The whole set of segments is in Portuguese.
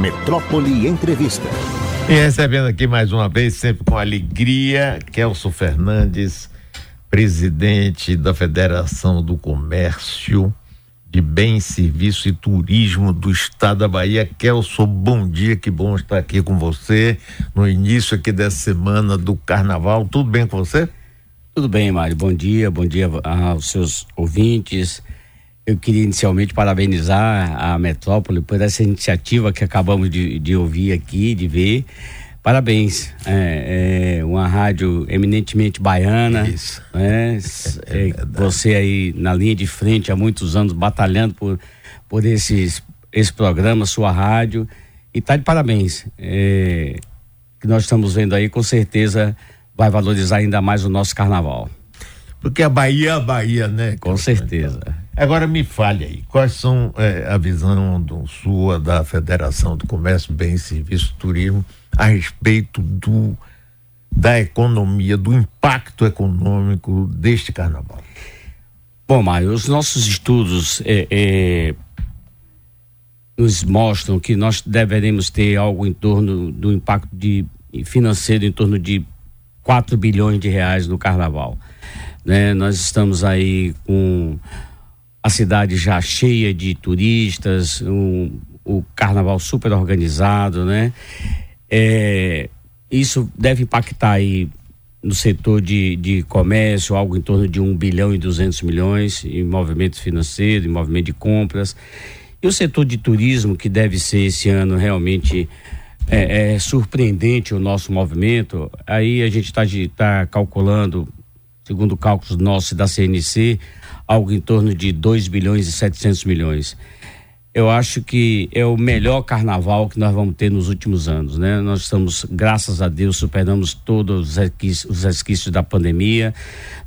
Metrópole Entrevista. E recebendo aqui mais uma vez, sempre com alegria, Kelso Fernandes, presidente da Federação do Comércio de Bens, Serviço e Turismo do Estado da Bahia. Kelso, bom dia, que bom estar aqui com você no início aqui dessa semana do Carnaval. Tudo bem com você? Tudo bem, Mário. Bom dia, bom dia aos seus ouvintes. Eu queria inicialmente parabenizar a Metrópole por essa iniciativa que acabamos de, de ouvir aqui, de ver. Parabéns. É, é uma rádio eminentemente baiana. Isso. Né? É, é você aí na linha de frente há muitos anos batalhando por, por esses, esse programa, sua rádio. E tá de parabéns. É, que nós estamos vendo aí, com certeza vai valorizar ainda mais o nosso carnaval. Porque a Bahia é a Bahia, né? Com certeza. Agora me fale aí, quais são é, a visão do, sua da Federação do Comércio, Bens, Serviço Turismo a respeito do da economia, do impacto econômico deste carnaval? Bom, Mário, os nossos estudos é, é, nos mostram que nós deveremos ter algo em torno do impacto de, financeiro em torno de 4 bilhões de reais no carnaval. Né? Nós estamos aí com a cidade já cheia de turistas, um, o carnaval super organizado, né? É, isso deve impactar aí no setor de, de comércio, algo em torno de 1 bilhão e 200 milhões em movimento financeiro, em movimento de compras. E o setor de turismo, que deve ser esse ano realmente é, é surpreendente o nosso movimento, aí a gente está tá calculando, segundo cálculos nossos da CNC, algo em torno de 2 bilhões e 700 milhões. Eu acho que é o melhor carnaval que nós vamos ter nos últimos anos, né? Nós estamos, graças a Deus, superamos todos os resquícios, os resquícios da pandemia.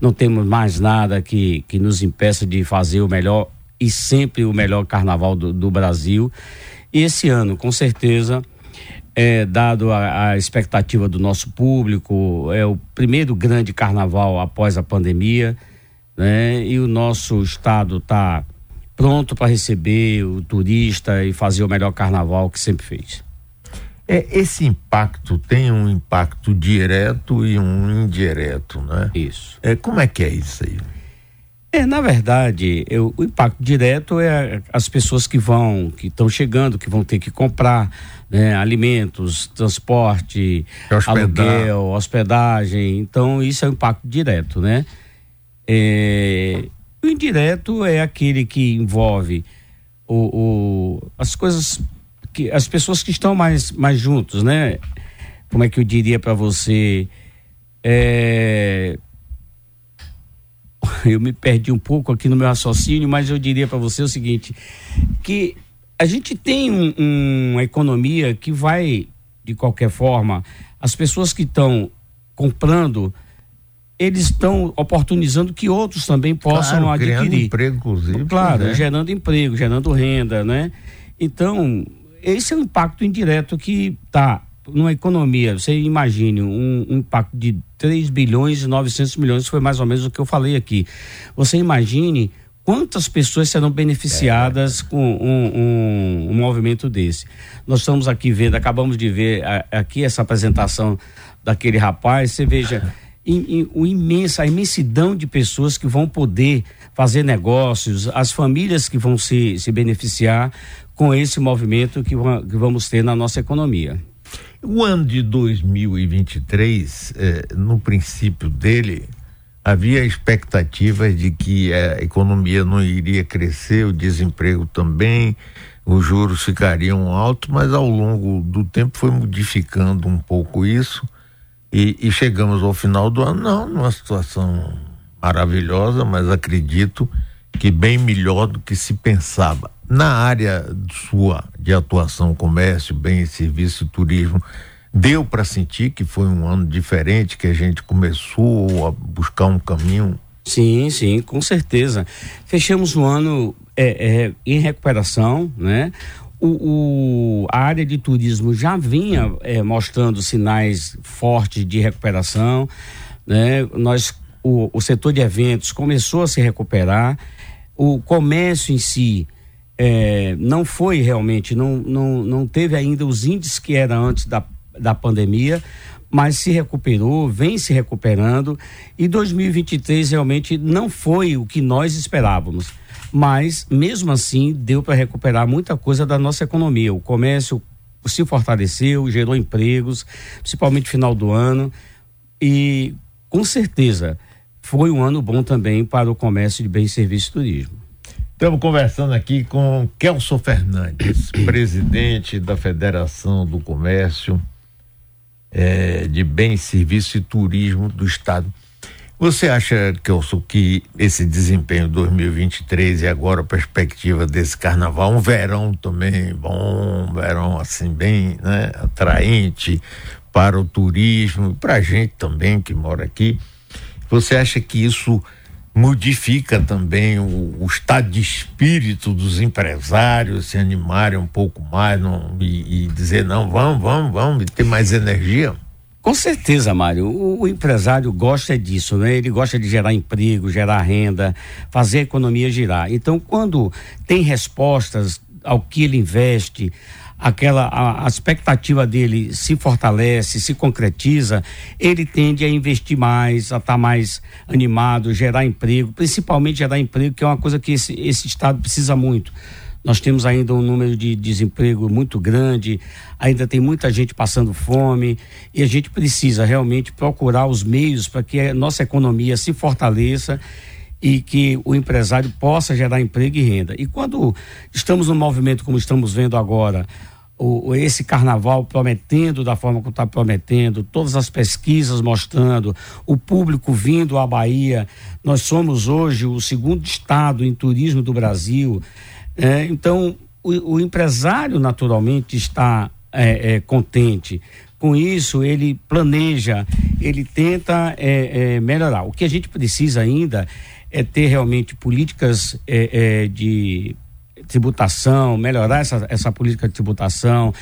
Não temos mais nada que, que nos impeça de fazer o melhor e sempre o melhor carnaval do, do Brasil. E esse ano, com certeza, é, dado a, a, expectativa do nosso público, é o primeiro grande carnaval após a pandemia né? E o nosso estado está pronto para receber o turista e fazer o melhor carnaval que sempre fez. É, esse impacto tem um impacto direto e um indireto, né? Isso. É, como é que é isso aí? É, na verdade, eu, o impacto direto é as pessoas que vão, que estão chegando, que vão ter que comprar né, alimentos, transporte, Hospedar. aluguel, hospedagem. Então, isso é o impacto direto, né? É, o indireto é aquele que envolve o, o, as coisas que as pessoas que estão mais, mais juntos, né? Como é que eu diria para você? É, eu me perdi um pouco aqui no meu raciocínio, mas eu diria para você o seguinte: que a gente tem um, um, uma economia que vai, de qualquer forma, as pessoas que estão comprando eles estão oportunizando que outros também possam claro, adquirir. Gerando emprego, inclusive. Claro, né? gerando emprego, gerando renda, né? Então, esse é o impacto indireto que está numa economia. Você imagine um, um, impacto de 3 bilhões e 900 milhões, foi mais ou menos o que eu falei aqui. Você imagine quantas pessoas serão beneficiadas é. com um, um, um, movimento desse. Nós estamos aqui vendo, acabamos de ver a, aqui essa apresentação daquele rapaz, você veja o imensa, a imensidão de pessoas que vão poder fazer negócios, as famílias que vão se, se beneficiar com esse movimento que, que vamos ter na nossa economia. O ano de 2023, eh, no princípio dele, havia expectativas de que a economia não iria crescer, o desemprego também, os juros ficariam altos, mas ao longo do tempo foi modificando um pouco isso e, e chegamos ao final do ano, não, numa situação maravilhosa, mas acredito que bem melhor do que se pensava. Na área sua de atuação, comércio, bem, serviço e turismo, deu para sentir que foi um ano diferente, que a gente começou a buscar um caminho? Sim, sim, com certeza. Fechamos o ano é, é, em recuperação, né? O, o, a área de turismo já vinha é, mostrando sinais fortes de recuperação, né? Nós, o, o setor de eventos começou a se recuperar, o comércio em si é, não foi realmente, não, não, não teve ainda os índices que era antes da, da pandemia, mas se recuperou, vem se recuperando e 2023 realmente não foi o que nós esperávamos. Mas mesmo assim deu para recuperar muita coisa da nossa economia. O comércio se fortaleceu, gerou empregos, principalmente no final do ano e com certeza foi um ano bom também para o comércio de bens, serviços e turismo. Estamos conversando aqui com Kelson Fernandes, presidente da Federação do Comércio é, de Bens, Serviços e Turismo do Estado. Você acha, Kelson, que esse desempenho 2023 e agora a perspectiva desse carnaval, um verão também bom, um verão assim bem né, atraente para o turismo, para a gente também que mora aqui, você acha que isso modifica também o, o, estado de espírito dos empresários se animarem um pouco mais não, e, e, dizer não, vamos, vamos, vamos, e ter mais energia? Com certeza, Mário. O, o, empresário gosta disso, né? Ele gosta de gerar emprego, gerar renda, fazer a economia girar. Então, quando tem respostas ao que ele investe, aquela a, a, expectativa dele se fortalece, se concretiza, ele tende a investir mais, a estar tá mais animado, gerar emprego, principalmente gerar emprego, que é uma coisa que esse, esse estado precisa muito. Nós temos ainda um número de desemprego muito grande, ainda tem muita gente passando fome e a gente precisa realmente procurar os meios para que a nossa economia se fortaleça e que o empresário possa gerar emprego e renda. E quando estamos num movimento como estamos vendo agora, o, esse carnaval prometendo da forma como está prometendo, todas as pesquisas mostrando, o público vindo à Bahia. Nós somos hoje o segundo estado em turismo do Brasil. É, então, o, o, empresário naturalmente está é, é, contente. Com isso, ele planeja, ele tenta é, é, melhorar. O que a gente precisa ainda é ter realmente políticas é, de tributação, melhorar essa, essa política de tributação,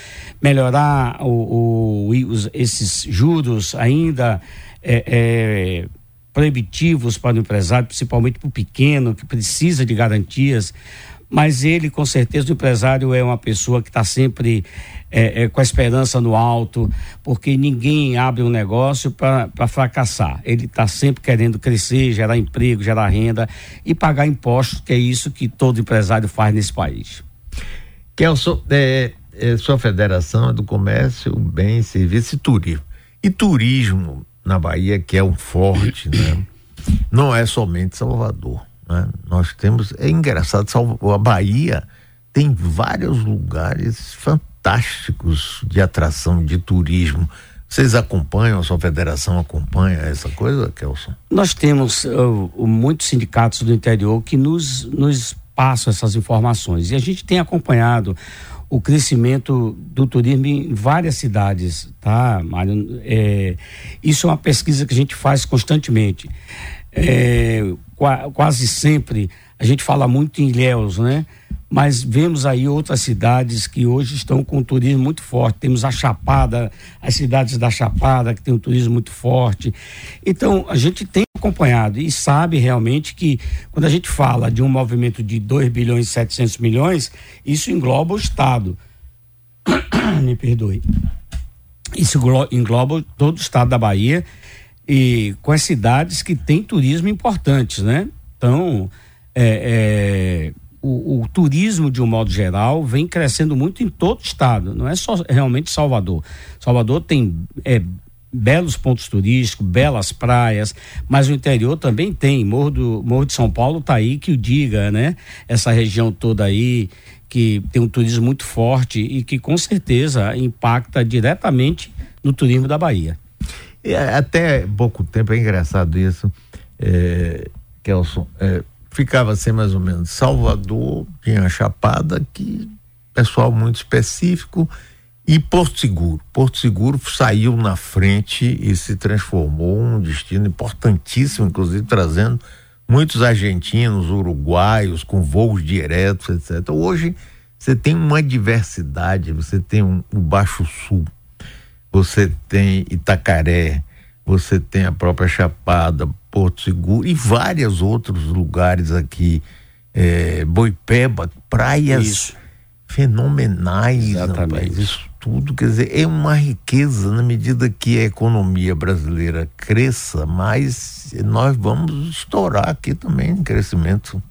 melhorar o, o os, esses juros ainda é, é, proibitivos para o empresário, principalmente para o pequeno, que precisa de garantias mas ele, com certeza, o empresário é uma pessoa que está sempre é, é, com a esperança no alto, porque ninguém abre um negócio para fracassar. Ele está sempre querendo crescer, gerar emprego, gerar renda e pagar impostos, que é isso que todo empresário faz nesse país. Kelson, é, é, sua federação é do comércio, bem, serviço e turismo. E turismo na Bahia, que é um forte, né? não é somente Salvador né? Nós temos, é engraçado, a Bahia tem vários lugares fantásticos de atração, de turismo. Vocês acompanham, a sua federação acompanha essa coisa, Kelson? Nós temos uh, muitos sindicatos do interior que nos, nos passam essas informações e a gente tem acompanhado o crescimento do turismo em várias cidades, tá, Mário? É, isso é uma pesquisa que a gente faz constantemente. É, quase sempre a gente fala muito em Ilhéus, né? Mas vemos aí outras cidades que hoje estão com um turismo muito forte. Temos a Chapada, as cidades da Chapada, que tem um turismo muito forte. Então, a gente tem acompanhado e sabe realmente que quando a gente fala de um movimento de 2 bilhões e 700 milhões, isso engloba o Estado. Me perdoe. Isso engloba todo o estado da Bahia e com as cidades que têm turismo importantes, né? Então, é, é, o, o, turismo, de um modo geral, vem crescendo muito em todo o estado, não é só realmente Salvador. Salvador tem é, belos pontos turísticos, belas praias, mas o interior também tem. Morro, do, Morro de São Paulo está aí que o diga, né? Essa região toda aí que tem um turismo muito forte e que com certeza impacta diretamente no turismo da Bahia. E até pouco tempo, é engraçado isso, é, Kelson, é, ficava assim mais ou menos, Salvador tinha Chapada, que pessoal muito específico, e Porto Seguro. Porto Seguro saiu na frente e se transformou um destino importantíssimo, inclusive trazendo muitos argentinos, uruguaios, com voos diretos, etc. Hoje você tem uma diversidade, você tem um, o Baixo Sul, você tem Itacaré, você tem a própria Chapada, Porto Seguro e vários outros lugares aqui é, Boipeba, praias Isso. fenomenais, Exatamente. rapaz, isso tudo, quer dizer, é uma riqueza na medida que a economia brasileira cresça, mas nós vamos estourar aqui também em crescimento.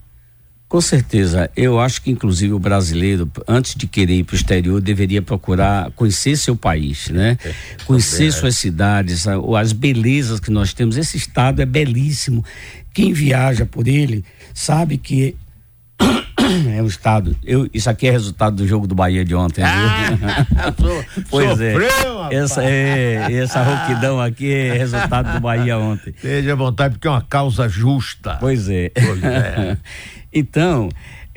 Com certeza. Eu acho que, inclusive, o brasileiro, antes de querer ir para o exterior, deveria procurar conhecer seu país, né? É, conhecer é. suas cidades, as belezas que nós temos. Esse estado é belíssimo. Quem viaja por ele sabe que é um estado. Eu, isso aqui é resultado do jogo do Bahia de ontem. Ah, pois é. Sofreu, é. Essa, é, essa rouquidão aqui é resultado do Bahia ontem. Seja à vontade, porque é uma causa justa. Pois é. Pois é. então,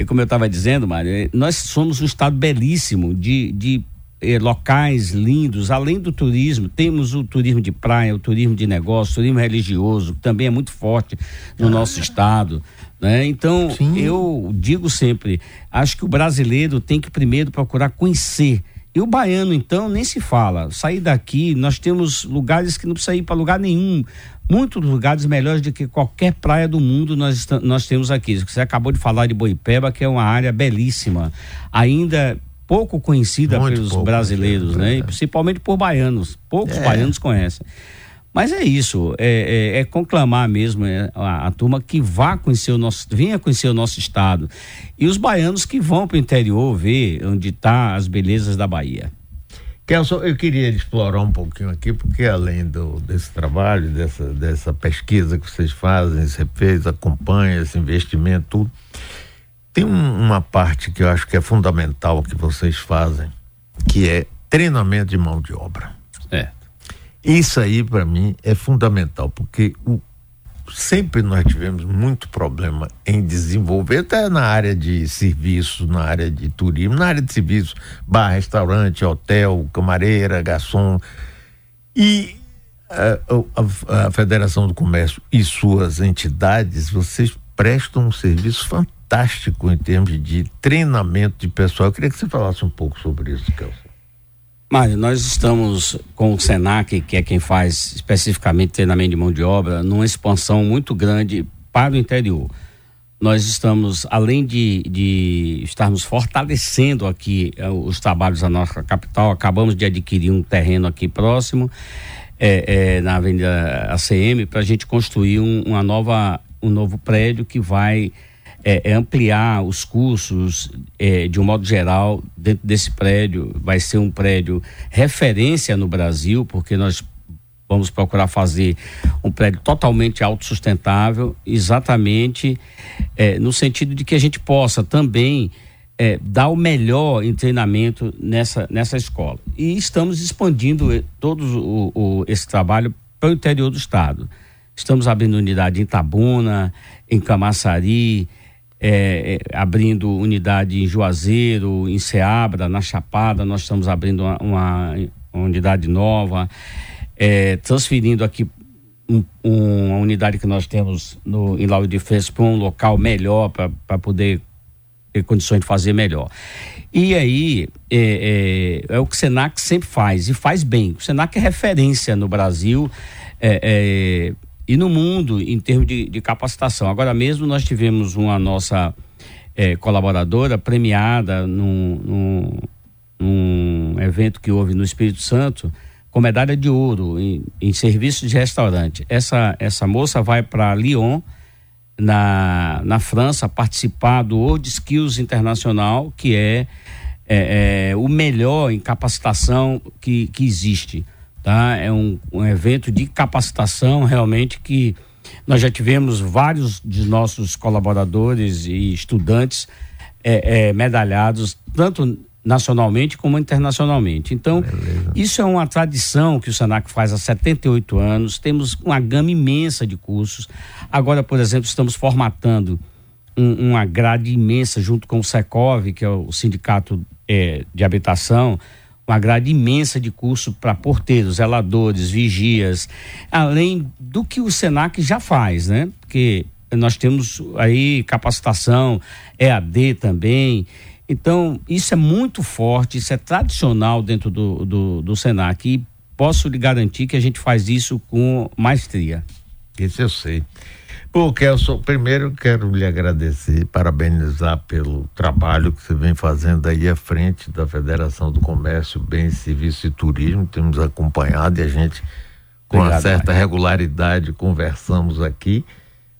como eu estava dizendo, Mário, é, nós somos um estado belíssimo de, de locais lindos, além do turismo, temos o turismo de praia, o turismo de negócio, o turismo religioso, que também é muito forte no ah. nosso estado. Né? Então, Sim. eu digo sempre, acho que o brasileiro tem que primeiro procurar conhecer. E o baiano, então, nem se fala. Sair daqui, nós temos lugares que não precisa ir para lugar nenhum. Muitos lugares melhores do que qualquer praia do mundo nós, nós temos aqui. Você acabou de falar de Boipeba, que é uma área belíssima. Ainda pouco conhecida Muito pelos pouco, brasileiros, né? E principalmente por baianos. Poucos é. baianos conhecem. Mas é isso, é, é, é conclamar mesmo é, a, a, turma que vá conhecer o nosso, venha conhecer o nosso estado. E os baianos que vão para o interior ver onde está as belezas da Bahia. Kelson, eu queria explorar um pouquinho aqui, porque além do, desse trabalho, dessa, dessa pesquisa que vocês fazem, você fez, acompanha esse investimento, tudo, tem um, uma parte que eu acho que é fundamental que vocês fazem, que é treinamento de mão de obra. Isso aí, para mim, é fundamental, porque o, sempre nós tivemos muito problema em desenvolver, até na área de serviço, na área de turismo, na área de serviço, bar, restaurante, hotel, camareira, garçom. E a, a, a Federação do Comércio e suas entidades, vocês prestam um serviço fantástico em termos de treinamento de pessoal. Eu queria que você falasse um pouco sobre isso, Kelson. Mário, nós estamos com o SENAC, que é quem faz especificamente treinamento de mão de obra, numa expansão muito grande para o interior. Nós estamos, além de, de estarmos fortalecendo aqui uh, os trabalhos da nossa capital, acabamos de adquirir um terreno aqui próximo, é, é, na Avenida ACM, para a gente construir um, uma nova, um novo prédio que vai é, é, ampliar os cursos é, de um modo geral dentro desse prédio. Vai ser um prédio referência no Brasil, porque nós vamos procurar fazer um prédio totalmente autossustentável, exatamente é, no sentido de que a gente possa também é, dar o melhor em treinamento nessa, nessa escola. E estamos expandindo todo o, o, esse trabalho para o interior do estado. Estamos abrindo unidade em Tabuna, em Camaçari, é, é, abrindo unidade em Juazeiro, em Ceabra, na Chapada, nós estamos abrindo uma, uma, unidade nova, é, transferindo aqui um, um, uma unidade que nós temos no, em Lauro de para um local melhor, para poder ter condições de fazer melhor. E aí, é, é, é, o que o Senac sempre faz, e faz bem. O Senac é referência no Brasil. É, é e no mundo em termos de, de capacitação. Agora mesmo nós tivemos uma nossa é, colaboradora premiada num, num, num, evento que houve no Espírito Santo com medalha de ouro em, em serviço de restaurante. Essa, essa moça vai para Lyon, na, na França, participar do World Skills Internacional, que é, é, é o melhor em capacitação que, que existe tá? É um, um evento de capacitação realmente que nós já tivemos vários de nossos colaboradores e estudantes é, é, medalhados, tanto nacionalmente como internacionalmente. Então, Beleza. isso é uma tradição que o Senac faz há 78 anos. Temos uma gama imensa de cursos. Agora, por exemplo, estamos formatando um, uma grade imensa junto com o Secov, que é o sindicato é, de habitação, uma grade imensa de curso para porteiros, zeladores, vigias, além do que o Senac já faz, né? Porque nós temos aí capacitação, EAD também. Então, isso é muito forte, isso é tradicional dentro do, do, do Senac e posso lhe garantir que a gente faz isso com maestria. Isso eu sei. Pô, Kelson, primeiro quero lhe agradecer, parabenizar pelo trabalho que você vem fazendo aí à frente da Federação do Comércio, Bens, Serviços e Turismo. Temos acompanhado e a gente, com Obrigado, uma certa regularidade, conversamos aqui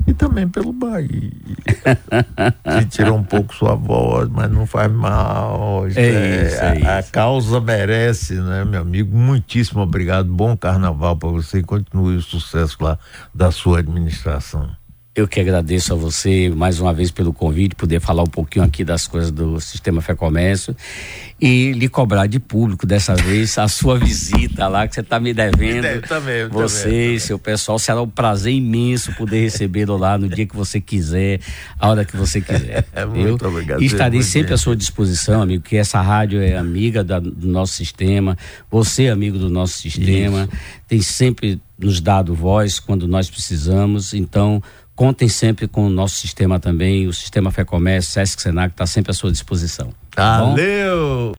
e também pelo Bahia. que tirou um pouco sua voz, mas não faz mal. É, é isso, é a, a, causa merece, né, meu amigo? Muitíssimo obrigado. Bom carnaval para você e continue o sucesso lá da sua administração. Eu que agradeço a você mais uma vez pelo convite, poder falar um pouquinho aqui das coisas do Sistema Fé Comércio e lhe cobrar de público dessa vez a sua visita lá que você está me devendo. Me também, você também, e seu pessoal, será um prazer imenso poder recebê-lo lá no dia que você quiser, a hora que você quiser. É, muito obrigado. E estarei sempre bem. à sua disposição, amigo, que essa rádio é amiga da, do nosso sistema, você é amigo do nosso sistema, Isso. tem sempre nos dado voz quando nós precisamos, então Contem sempre com o nosso sistema também, o sistema Fé Comércio, Sesc Senac está sempre à sua disposição. Tá Valeu!